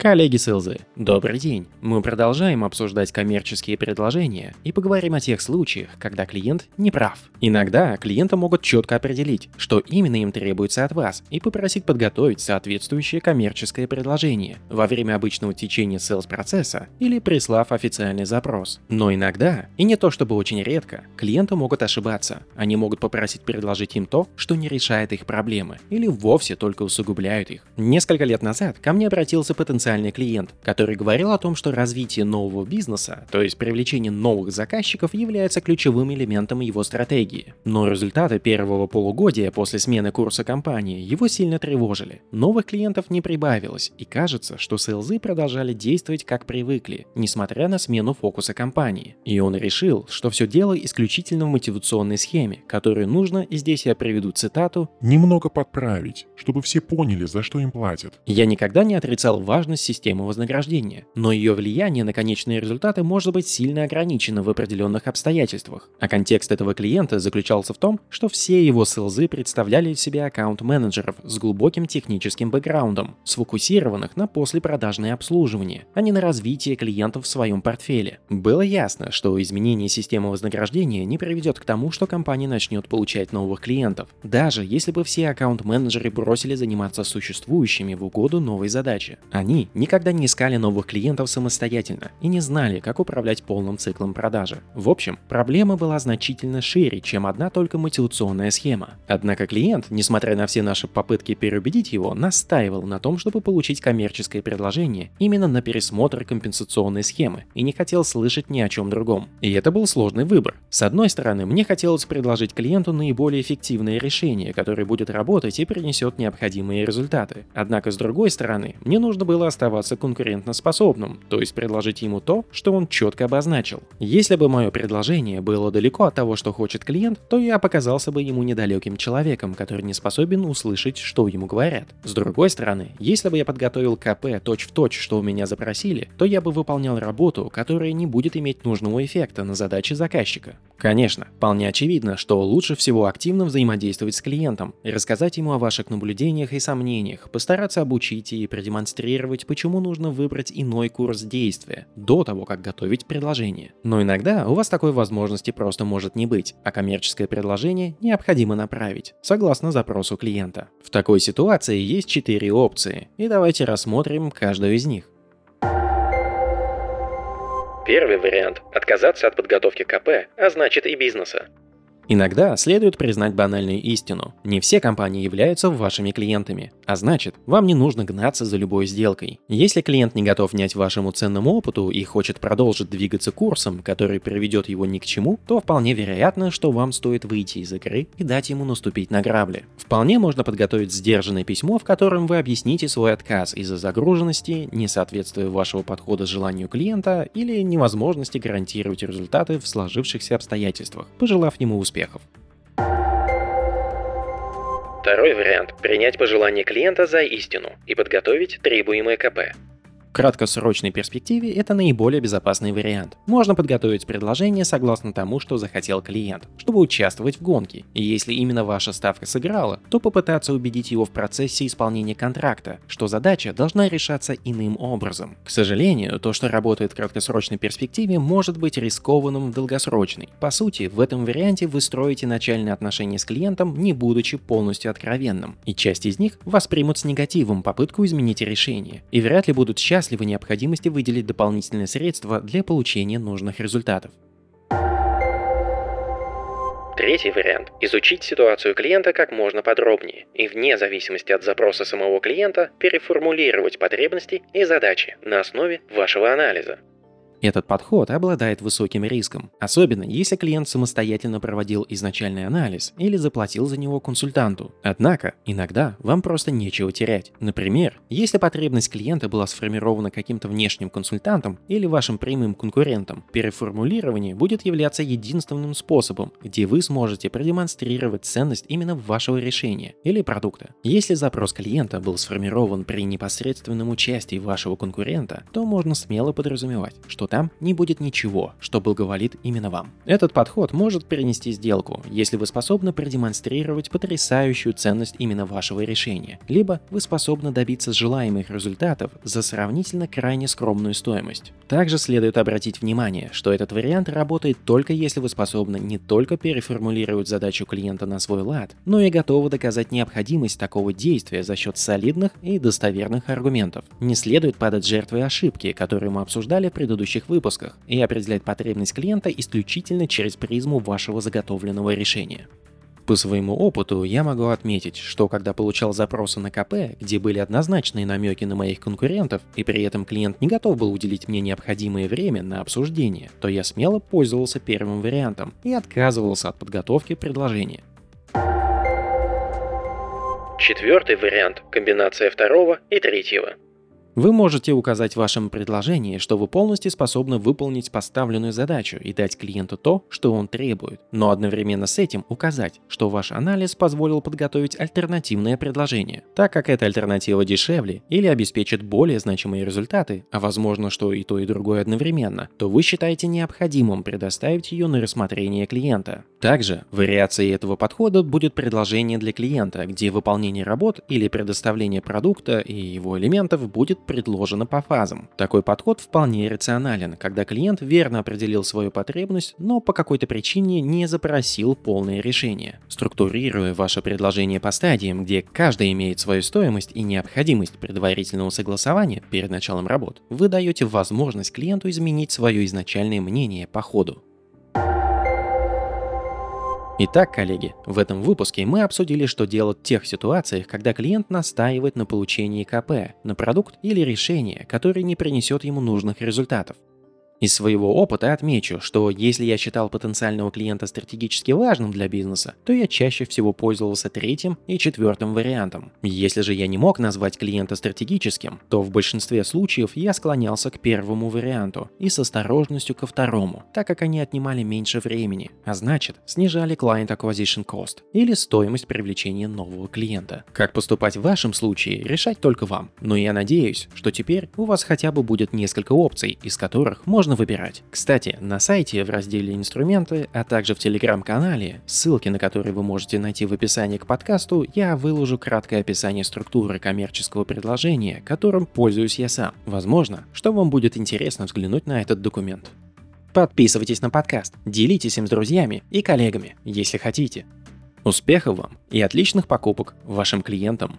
Коллеги СЛЗ, добрый день! Мы продолжаем обсуждать коммерческие предложения и поговорим о тех случаях, когда клиент не прав. Иногда клиенты могут четко определить, что именно им требуется от вас, и попросить подготовить соответствующее коммерческое предложение во время обычного течения sales процесса или прислав официальный запрос. Но иногда, и не то чтобы очень редко, клиенты могут ошибаться. Они могут попросить предложить им то, что не решает их проблемы, или вовсе только усугубляют их. Несколько лет назад ко мне обратился потенциальный потенциальный клиент, который говорил о том, что развитие нового бизнеса, то есть привлечение новых заказчиков, является ключевым элементом его стратегии. Но результаты первого полугодия после смены курса компании его сильно тревожили. Новых клиентов не прибавилось, и кажется, что селзы продолжали действовать как привыкли, несмотря на смену фокуса компании. И он решил, что все дело исключительно в мотивационной схеме, которую нужно, и здесь я приведу цитату, «немного подправить, чтобы все поняли, за что им платят». Я никогда не отрицал важность эффективность системы вознаграждения, но ее влияние на конечные результаты может быть сильно ограничено в определенных обстоятельствах. А контекст этого клиента заключался в том, что все его селзы представляли из себя аккаунт-менеджеров с глубоким техническим бэкграундом, сфокусированных на послепродажное обслуживание, а не на развитие клиентов в своем портфеле. Было ясно, что изменение системы вознаграждения не приведет к тому, что компания начнет получать новых клиентов, даже если бы все аккаунт-менеджеры бросили заниматься существующими в угоду новой задачи. Они никогда не искали новых клиентов самостоятельно и не знали, как управлять полным циклом продажи. В общем, проблема была значительно шире, чем одна только мотивационная схема. Однако клиент, несмотря на все наши попытки переубедить его, настаивал на том, чтобы получить коммерческое предложение именно на пересмотр компенсационной схемы и не хотел слышать ни о чем другом. И это был сложный выбор. С одной стороны, мне хотелось предложить клиенту наиболее эффективное решение, которое будет работать и принесет необходимые результаты. Однако с другой стороны, мне нужно было оставаться конкурентоспособным, то есть предложить ему то, что он четко обозначил. Если бы мое предложение было далеко от того, что хочет клиент, то я показался бы ему недалеким человеком, который не способен услышать, что ему говорят. С другой стороны, если бы я подготовил КП точь-в-точь, что у меня запросили, то я бы выполнял работу, которая не будет иметь нужного эффекта на задачи заказчика. Конечно, вполне очевидно, что лучше всего активно взаимодействовать с клиентом, рассказать ему о ваших наблюдениях и сомнениях, постараться обучить и продемонстрировать, почему нужно выбрать иной курс действия до того, как готовить предложение. Но иногда у вас такой возможности просто может не быть, а коммерческое предложение необходимо направить, согласно запросу клиента. В такой ситуации есть четыре опции, и давайте рассмотрим каждую из них. Первый вариант – отказаться от подготовки КП, а значит и бизнеса. Иногда следует признать банальную истину. Не все компании являются вашими клиентами, а значит, вам не нужно гнаться за любой сделкой. Если клиент не готов внять вашему ценному опыту и хочет продолжить двигаться курсом, который приведет его ни к чему, то вполне вероятно, что вам стоит выйти из игры и дать ему наступить на грабли. Вполне можно подготовить сдержанное письмо, в котором вы объясните свой отказ из-за загруженности, несоответствия вашего подхода желанию клиента или невозможности гарантировать результаты в сложившихся обстоятельствах, пожелав ему успеха успехов. Второй вариант – принять пожелание клиента за истину и подготовить требуемое КП. В краткосрочной перспективе это наиболее безопасный вариант. Можно подготовить предложение согласно тому, что захотел клиент, чтобы участвовать в гонке. И если именно ваша ставка сыграла, то попытаться убедить его в процессе исполнения контракта, что задача должна решаться иным образом. К сожалению, то, что работает в краткосрочной перспективе, может быть рискованным в долгосрочной. По сути, в этом варианте вы строите начальные отношения с клиентом, не будучи полностью откровенным. И часть из них воспримут с негативом попытку изменить решение, и вряд ли будут счастливы счастливы необходимости выделить дополнительные средства для получения нужных результатов. Третий вариант – изучить ситуацию клиента как можно подробнее и вне зависимости от запроса самого клиента переформулировать потребности и задачи на основе вашего анализа. Этот подход обладает высоким риском, особенно если клиент самостоятельно проводил изначальный анализ или заплатил за него консультанту. Однако, иногда вам просто нечего терять. Например, если потребность клиента была сформирована каким-то внешним консультантом или вашим прямым конкурентом, переформулирование будет являться единственным способом, где вы сможете продемонстрировать ценность именно вашего решения или продукта. Если запрос клиента был сформирован при непосредственном участии вашего конкурента, то можно смело подразумевать, что там не будет ничего, что благоволит именно вам. Этот подход может перенести сделку, если вы способны продемонстрировать потрясающую ценность именно вашего решения, либо вы способны добиться желаемых результатов за сравнительно крайне скромную стоимость. Также следует обратить внимание, что этот вариант работает только если вы способны не только переформулировать задачу клиента на свой лад, но и готовы доказать необходимость такого действия за счет солидных и достоверных аргументов. Не следует падать жертвой ошибки, которые мы обсуждали в предыдущих выпусках, и определять потребность клиента исключительно через призму вашего заготовленного решения. По своему опыту я могу отметить, что когда получал запросы на КП, где были однозначные намеки на моих конкурентов, и при этом клиент не готов был уделить мне необходимое время на обсуждение, то я смело пользовался первым вариантом и отказывался от подготовки предложения. Четвертый вариант – комбинация второго и третьего. Вы можете указать в вашем предложении, что вы полностью способны выполнить поставленную задачу и дать клиенту то, что он требует, но одновременно с этим указать, что ваш анализ позволил подготовить альтернативное предложение, так как эта альтернатива дешевле или обеспечит более значимые результаты, а возможно, что и то и другое одновременно, то вы считаете необходимым предоставить ее на рассмотрение клиента. Также вариацией этого подхода будет предложение для клиента, где выполнение работ или предоставление продукта и его элементов будет предложено по фазам. Такой подход вполне рационален, когда клиент верно определил свою потребность, но по какой-то причине не запросил полное решение. Структурируя ваше предложение по стадиям, где каждая имеет свою стоимость и необходимость предварительного согласования перед началом работ, вы даете возможность клиенту изменить свое изначальное мнение по ходу. Итак, коллеги, в этом выпуске мы обсудили, что делать в тех ситуациях, когда клиент настаивает на получении КП, на продукт или решение, которое не принесет ему нужных результатов. Из своего опыта отмечу, что если я считал потенциального клиента стратегически важным для бизнеса, то я чаще всего пользовался третьим и четвертым вариантом. Если же я не мог назвать клиента стратегическим, то в большинстве случаев я склонялся к первому варианту и с осторожностью ко второму, так как они отнимали меньше времени, а значит снижали Client Acquisition Cost или стоимость привлечения нового клиента. Как поступать в вашем случае, решать только вам, но я надеюсь, что теперь у вас хотя бы будет несколько опций, из которых можно можно выбирать. Кстати, на сайте в разделе «Инструменты», а также в телеграм-канале, ссылки на которые вы можете найти в описании к подкасту, я выложу краткое описание структуры коммерческого предложения, которым пользуюсь я сам. Возможно, что вам будет интересно взглянуть на этот документ. Подписывайтесь на подкаст, делитесь им с друзьями и коллегами, если хотите. Успехов вам и отличных покупок вашим клиентам!